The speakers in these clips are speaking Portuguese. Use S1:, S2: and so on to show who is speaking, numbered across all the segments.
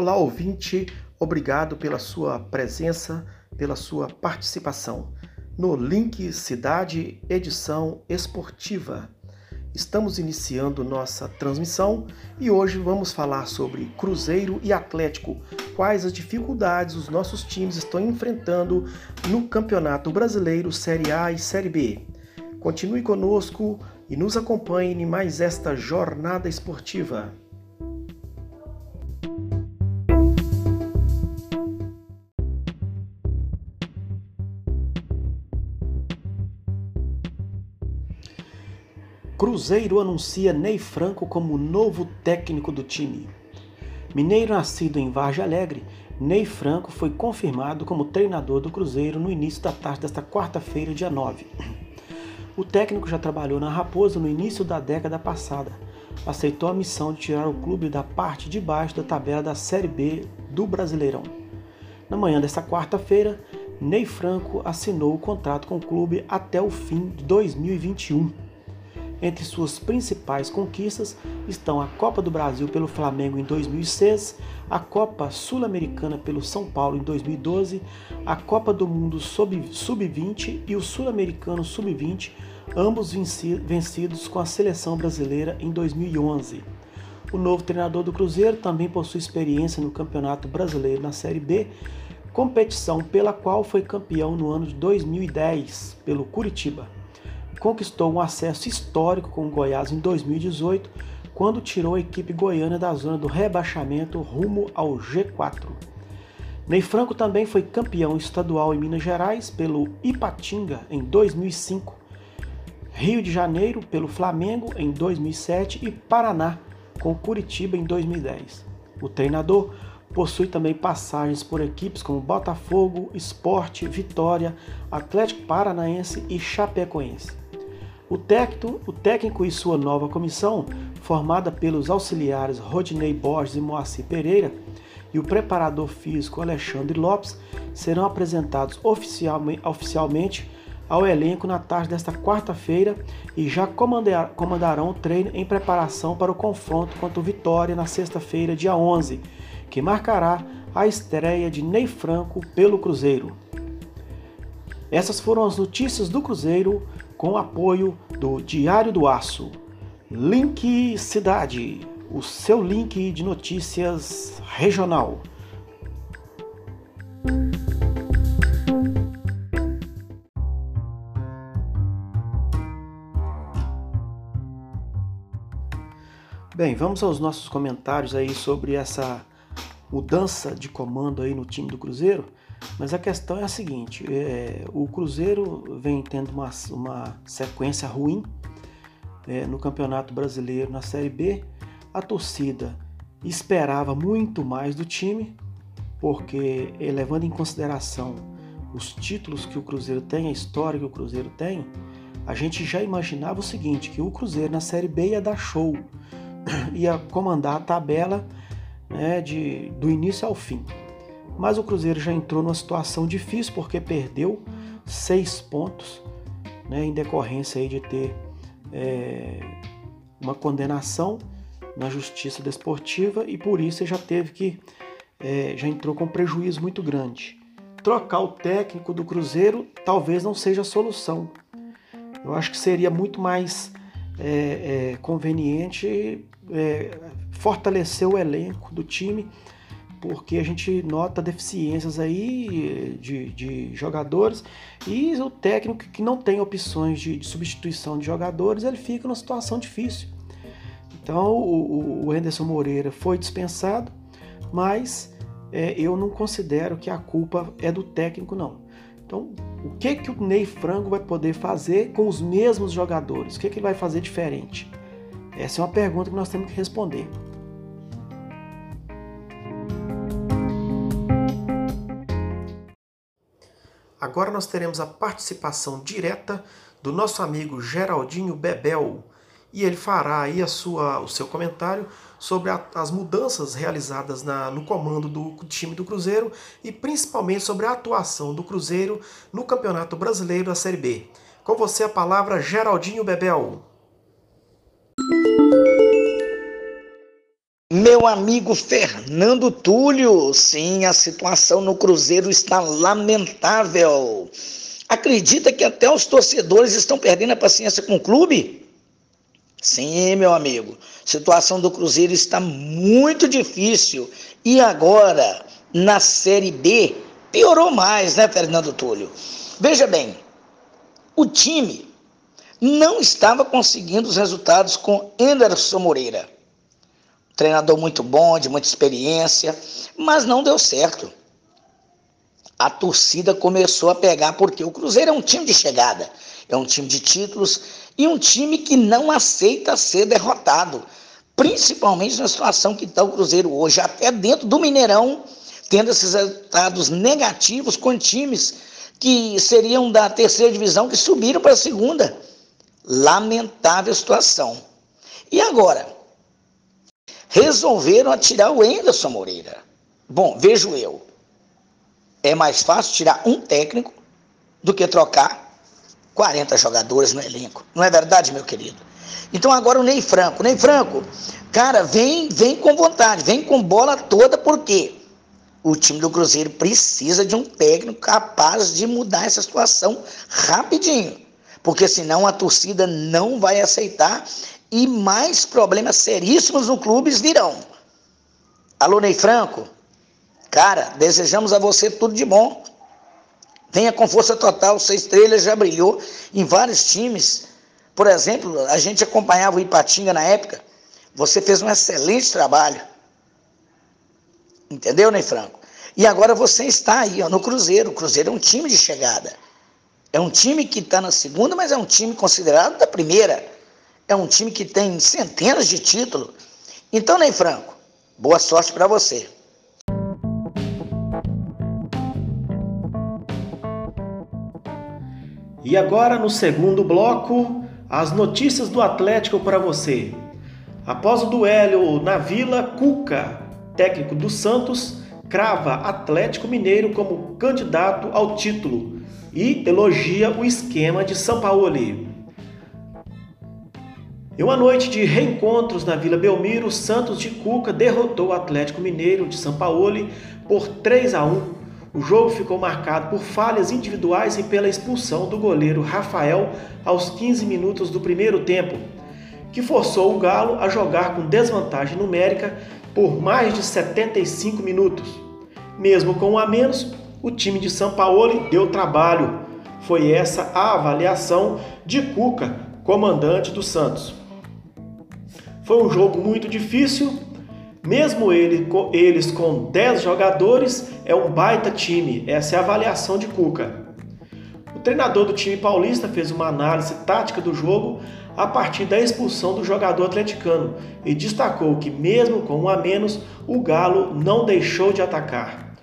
S1: Olá, ouvinte, obrigado pela sua presença, pela sua participação no Link Cidade Edição Esportiva. Estamos iniciando nossa transmissão e hoje vamos falar sobre Cruzeiro e Atlético, quais as dificuldades os nossos times estão enfrentando no Campeonato Brasileiro Série A e Série B. Continue conosco e nos acompanhe em mais esta jornada esportiva. Cruzeiro anuncia Ney Franco como novo técnico do time. Mineiro nascido em Vargem Alegre, Ney Franco foi confirmado como treinador do Cruzeiro no início da tarde desta quarta-feira, dia 9. O técnico já trabalhou na Raposa no início da década passada. Aceitou a missão de tirar o clube da parte de baixo da tabela da Série B do Brasileirão. Na manhã desta quarta-feira, Ney Franco assinou o contrato com o clube até o fim de 2021. Entre suas principais conquistas estão a Copa do Brasil pelo Flamengo em 2006, a Copa Sul-Americana pelo São Paulo em 2012, a Copa do Mundo Sub-20 e o Sul-Americano Sub-20, ambos vencidos com a seleção brasileira em 2011. O novo treinador do Cruzeiro também possui experiência no Campeonato Brasileiro na Série B, competição pela qual foi campeão no ano de 2010 pelo Curitiba conquistou um acesso histórico com o Goiás em 2018, quando tirou a equipe goiana da zona do rebaixamento rumo ao G4. Ney Franco também foi campeão estadual em Minas Gerais pelo Ipatinga em 2005, Rio de Janeiro pelo Flamengo em 2007 e Paraná com Curitiba em 2010. O treinador possui também passagens por equipes como Botafogo, Esporte, Vitória, Atlético Paranaense e Chapecoense. O técnico, o técnico e sua nova comissão, formada pelos auxiliares Rodney Borges e Moacir Pereira, e o preparador físico Alexandre Lopes, serão apresentados oficialmente ao elenco na tarde desta quarta-feira e já comandarão o treino em preparação para o confronto contra o Vitória na sexta-feira, dia 11, que marcará a estreia de Ney Franco pelo Cruzeiro. Essas foram as notícias do Cruzeiro com apoio do Diário do Aço. Link Cidade, o seu link de notícias regional. Bem, vamos aos nossos comentários aí sobre essa mudança de comando aí no time do Cruzeiro. Mas a questão é a seguinte: é, o Cruzeiro vem tendo uma, uma sequência ruim é, no Campeonato Brasileiro, na Série B. A torcida esperava muito mais do time, porque é, levando em consideração os títulos que o Cruzeiro tem, a história que o Cruzeiro tem, a gente já imaginava o seguinte: que o Cruzeiro na Série B ia dar show, ia comandar a tabela né, de, do início ao fim. Mas o Cruzeiro já entrou numa situação difícil porque perdeu seis pontos né, em decorrência aí de ter é, uma condenação na justiça desportiva e por isso já teve que é, já entrou com um prejuízo muito grande. Trocar o técnico do Cruzeiro talvez não seja a solução. Eu acho que seria muito mais é, é conveniente é, fortalecer o elenco do time porque a gente nota deficiências aí de, de jogadores e o técnico que não tem opções de, de, substituição de jogadores, ele fica numa situação difícil. Então o, o Henderson Moreira foi dispensado, mas é, eu não considero que a culpa é do técnico não. Então, o que que o Ney Frango vai poder fazer com os mesmos jogadores? O que, que ele vai fazer diferente? Essa é uma pergunta que nós temos que responder. Agora nós teremos a participação direta do nosso amigo Geraldinho Bebel e ele fará aí a sua, o seu comentário sobre a, as mudanças realizadas na, no comando do time do Cruzeiro e principalmente sobre a atuação do Cruzeiro no Campeonato Brasileiro da Série B. Com você a palavra Geraldinho Bebel.
S2: Meu amigo Fernando Túlio. Sim, a situação no Cruzeiro está lamentável. Acredita que até os torcedores estão perdendo a paciência com o clube? Sim, meu amigo. A situação do Cruzeiro está muito difícil. E agora, na Série B, piorou mais, né, Fernando Túlio? Veja bem, o time não estava conseguindo os resultados com Anderson Moreira. Treinador muito bom, de muita experiência, mas não deu certo. A torcida começou a pegar, porque o Cruzeiro é um time de chegada, é um time de títulos e um time que não aceita ser derrotado, principalmente na situação que está o Cruzeiro hoje, até dentro do Mineirão, tendo esses resultados negativos com times que seriam da terceira divisão que subiram para a segunda. Lamentável situação. E agora? Resolveram atirar o Enderson Moreira. Bom, vejo eu. É mais fácil tirar um técnico do que trocar 40 jogadores no elenco. Não é verdade, meu querido? Então agora o Ney Franco. Ney Franco, cara, vem, vem com vontade, vem com bola toda, por quê? O time do Cruzeiro precisa de um técnico capaz de mudar essa situação rapidinho porque senão a torcida não vai aceitar e mais problemas seríssimos no clube virão. Alô, Ney Franco, cara, desejamos a você tudo de bom. Venha com força total, seis estrelas já brilhou em vários times. Por exemplo, a gente acompanhava o Ipatinga na época. Você fez um excelente trabalho. Entendeu, Ney Franco? E agora você está aí ó, no Cruzeiro. O Cruzeiro é um time de chegada. É um time que está na segunda, mas é um time considerado da primeira. É um time que tem centenas de títulos. Então, Ney Franco, boa sorte para você.
S1: E agora, no segundo bloco, as notícias do Atlético para você. Após o duelo na Vila, Cuca, técnico do Santos, crava Atlético Mineiro como candidato ao título e elogia o esquema de São Paulo. Em uma noite de reencontros na Vila Belmiro, Santos de Cuca derrotou o Atlético Mineiro de São Paulo por 3 a 1. O jogo ficou marcado por falhas individuais e pela expulsão do goleiro Rafael aos 15 minutos do primeiro tempo, que forçou o Galo a jogar com desvantagem numérica por mais de 75 minutos. Mesmo com um a menos, o time de São Paulo deu trabalho. Foi essa a avaliação de Cuca, comandante do Santos. Foi um jogo muito difícil, mesmo ele, eles com 10 jogadores, é um baita time. Essa é a avaliação de Cuca. O treinador do time paulista fez uma análise tática do jogo a partir da expulsão do jogador atleticano e destacou que, mesmo com um a menos, o Galo não deixou de atacar.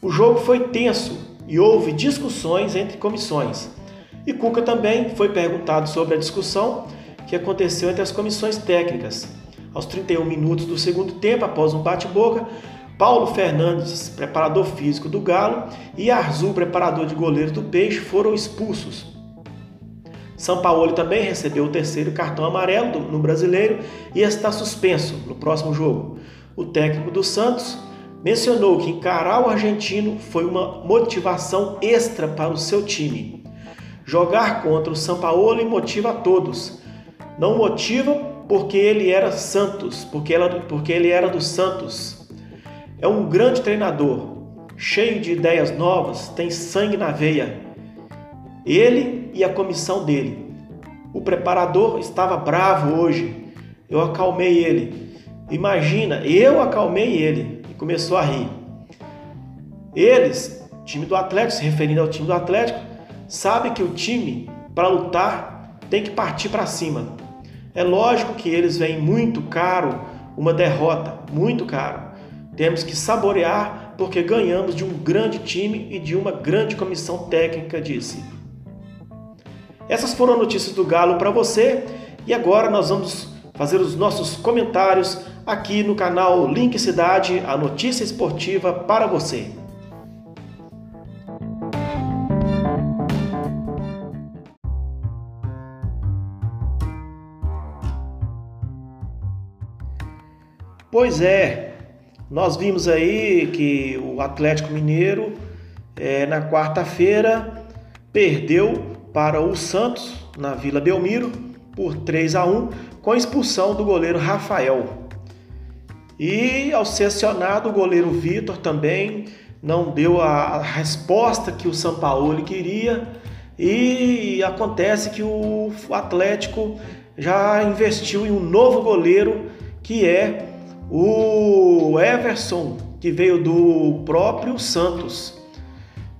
S1: O jogo foi tenso e houve discussões entre comissões. E Cuca também foi perguntado sobre a discussão que aconteceu entre as comissões técnicas. Aos 31 minutos do segundo tempo, após um bate-boca, Paulo Fernandes, preparador físico do Galo, e Arzu, preparador de goleiro do Peixe, foram expulsos. São Paulo também recebeu o terceiro cartão amarelo no brasileiro e está suspenso no próximo jogo. O técnico do Santos mencionou que encarar o argentino foi uma motivação extra para o seu time. Jogar contra o Sampaoli motiva a todos. Não motiva porque ele era Santos, porque, ela, porque ele era do Santos. É um grande treinador, cheio de ideias novas, tem sangue na veia. Ele e a comissão dele. O preparador estava bravo hoje. Eu acalmei ele. Imagina, eu acalmei ele começou a rir. Eles, time do Atlético, se referindo ao time do Atlético, sabe que o time, para lutar, tem que partir para cima. É lógico que eles veem muito caro uma derrota, muito caro. Temos que saborear porque ganhamos de um grande time e de uma grande comissão técnica, disse. Essas foram notícias do Galo para você e agora nós vamos fazer os nossos comentários aqui no canal Link Cidade, a notícia esportiva para você. Pois é, nós vimos aí que o Atlético Mineiro é, na quarta-feira perdeu para o Santos na Vila Belmiro por 3 a 1 com a expulsão do goleiro Rafael. E ao ser acionado, o goleiro Vitor também não deu a resposta que o Sampaoli queria e acontece que o Atlético já investiu em um novo goleiro que é o Everson, que veio do próprio Santos.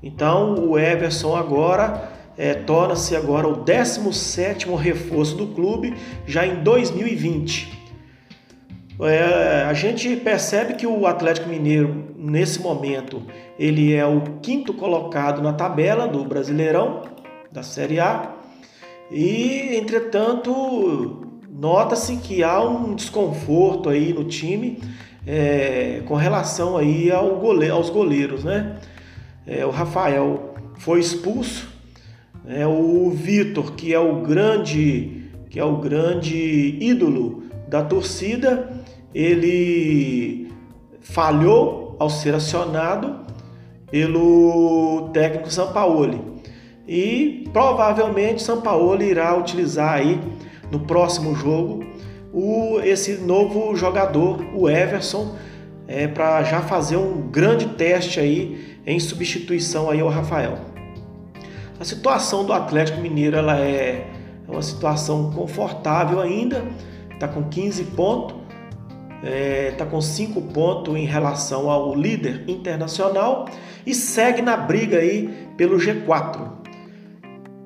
S1: Então o Everson agora é, torna-se agora o 17º reforço do clube já em 2020. É, a gente percebe que o Atlético Mineiro nesse momento ele é o quinto colocado na tabela do Brasileirão da Série A e entretanto nota-se que há um desconforto aí no time é, com relação aí ao goleiro, aos goleiros, né? É, o Rafael foi expulso, é, o Vitor que é o grande que é o grande ídolo da torcida, ele falhou ao ser acionado pelo técnico Sampaoli e provavelmente Sampaoli irá utilizar aí no próximo jogo o, esse novo jogador, o Everson, é, para já fazer um grande teste aí em substituição aí ao Rafael. A situação do Atlético Mineiro ela é uma situação confortável ainda, está com 15 pontos, está é, tá com 5 pontos em relação ao líder internacional e segue na briga aí pelo G4.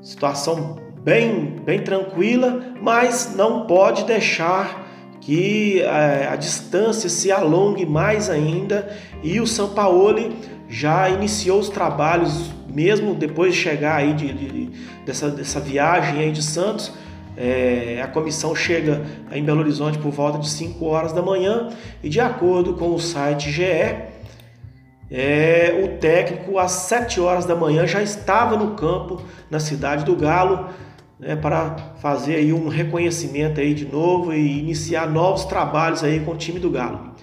S1: Situação bem, bem tranquila, mas não pode deixar que é, a distância se alongue mais ainda. E o Sampaoli já iniciou os trabalhos mesmo depois de chegar aí de, de, dessa, dessa viagem aí de Santos. É, a comissão chega em Belo Horizonte por volta de 5 horas da manhã e de acordo com o site GE é, o técnico às 7 horas da manhã já estava no campo na cidade do Galo né, para fazer aí um reconhecimento aí de novo e iniciar novos trabalhos aí com o time do Galo.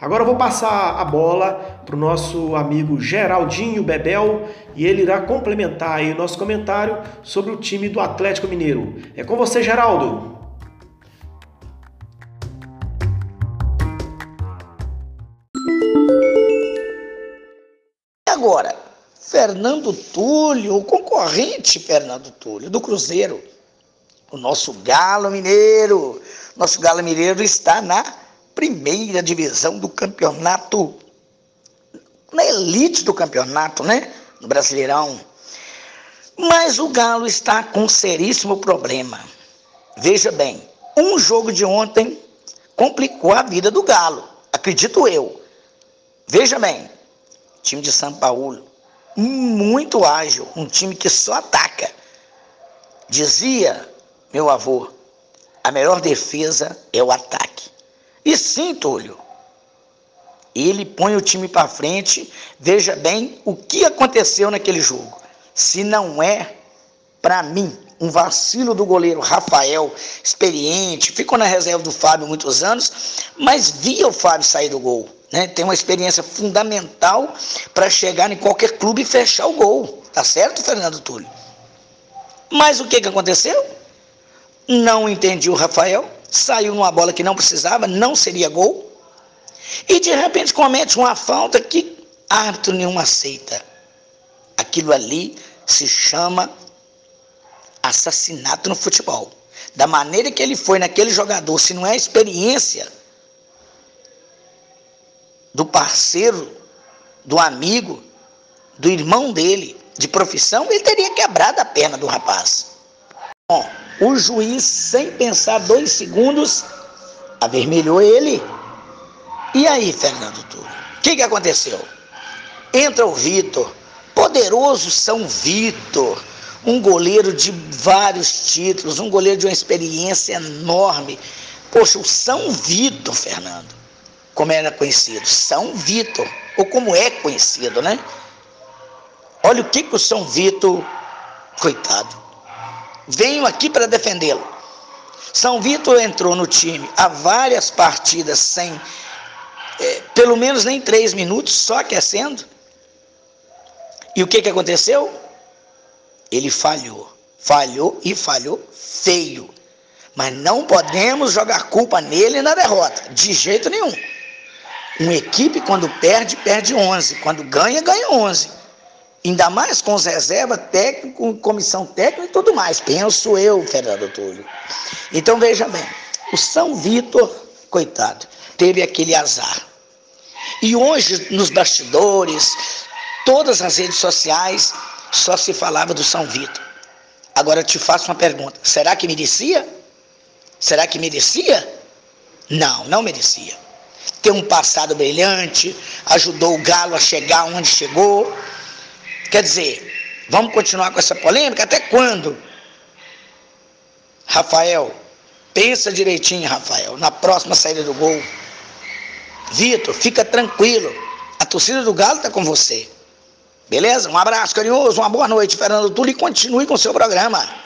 S1: Agora eu vou passar a bola para o nosso amigo Geraldinho Bebel e ele irá complementar aí o nosso comentário sobre o time do Atlético Mineiro. É com você, Geraldo.
S2: E agora, Fernando Túlio, o concorrente Fernando Túlio do Cruzeiro, o nosso Galo Mineiro. Nosso Galo Mineiro está na primeira divisão do campeonato, na elite do campeonato, né? No Brasileirão. Mas o Galo está com um seríssimo problema. Veja bem, um jogo de ontem complicou a vida do Galo, acredito eu. Veja bem, time de São Paulo muito ágil, um time que só ataca. Dizia meu avô, a melhor defesa é o ataque. E sim, Túlio, ele põe o time para frente. Veja bem o que aconteceu naquele jogo. Se não é, para mim, um vacilo do goleiro Rafael, experiente, ficou na reserva do Fábio muitos anos, mas via o Fábio sair do gol. Né? Tem uma experiência fundamental para chegar em qualquer clube e fechar o gol. Tá certo, Fernando Túlio? Mas o que, que aconteceu? Não entendi o Rafael, saiu numa bola que não precisava, não seria gol. E de repente comete uma falta que árbitro nenhum aceita. Aquilo ali se chama assassinato no futebol. Da maneira que ele foi naquele jogador, se não é experiência do parceiro, do amigo, do irmão dele, de profissão, ele teria quebrado a perna do rapaz. Bom, o juiz, sem pensar dois segundos, avermelhou ele. E aí, Fernando Túlio? O que, que aconteceu? Entra o Vitor, poderoso São Vitor, um goleiro de vários títulos, um goleiro de uma experiência enorme. Poxa, o São Vitor, Fernando, como era conhecido, São Vitor, ou como é conhecido, né? Olha o que, que o São Vitor, coitado, venho aqui para defendê-lo. São Vitor entrou no time há várias partidas sem Pelo menos nem três minutos, só aquecendo. E o que, que aconteceu? Ele falhou. Falhou e falhou feio. Mas não podemos jogar culpa nele na derrota, de jeito nenhum. Uma equipe, quando perde, perde 11. Quando ganha, ganha 11. Ainda mais com os reservas técnico, comissão técnica e tudo mais. Penso eu, Fernando Túlio. Então veja bem, o São Vitor, coitado, teve aquele azar. E hoje, nos bastidores, todas as redes sociais, só se falava do São Vitor. Agora eu te faço uma pergunta: será que merecia? Será que merecia? Não, não merecia. Tem um passado brilhante, ajudou o Galo a chegar onde chegou. Quer dizer, vamos continuar com essa polêmica? Até quando? Rafael, pensa direitinho, Rafael, na próxima saída do gol. Vitor, fica tranquilo. A torcida do Galo está com você. Beleza? Um abraço carinhoso, uma boa noite, Fernando Túlio, e continue com o seu programa.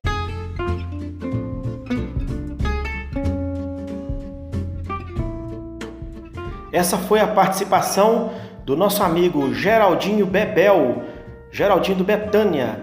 S1: Essa foi a participação do nosso amigo Geraldinho Bebel, Geraldinho do Betânia,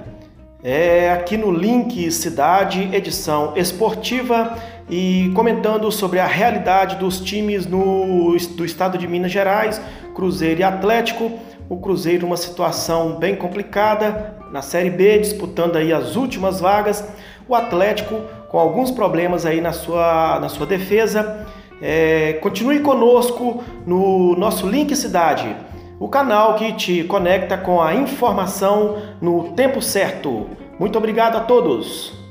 S1: é, aqui no Link Cidade, edição esportiva, e comentando sobre a realidade dos times no, do estado de Minas Gerais, Cruzeiro e Atlético. O Cruzeiro uma situação bem complicada na Série B, disputando aí as últimas vagas. O Atlético com alguns problemas aí na sua, na sua defesa. É, continue conosco no nosso Link Cidade, o canal que te conecta com a informação no tempo certo. Muito obrigado a todos!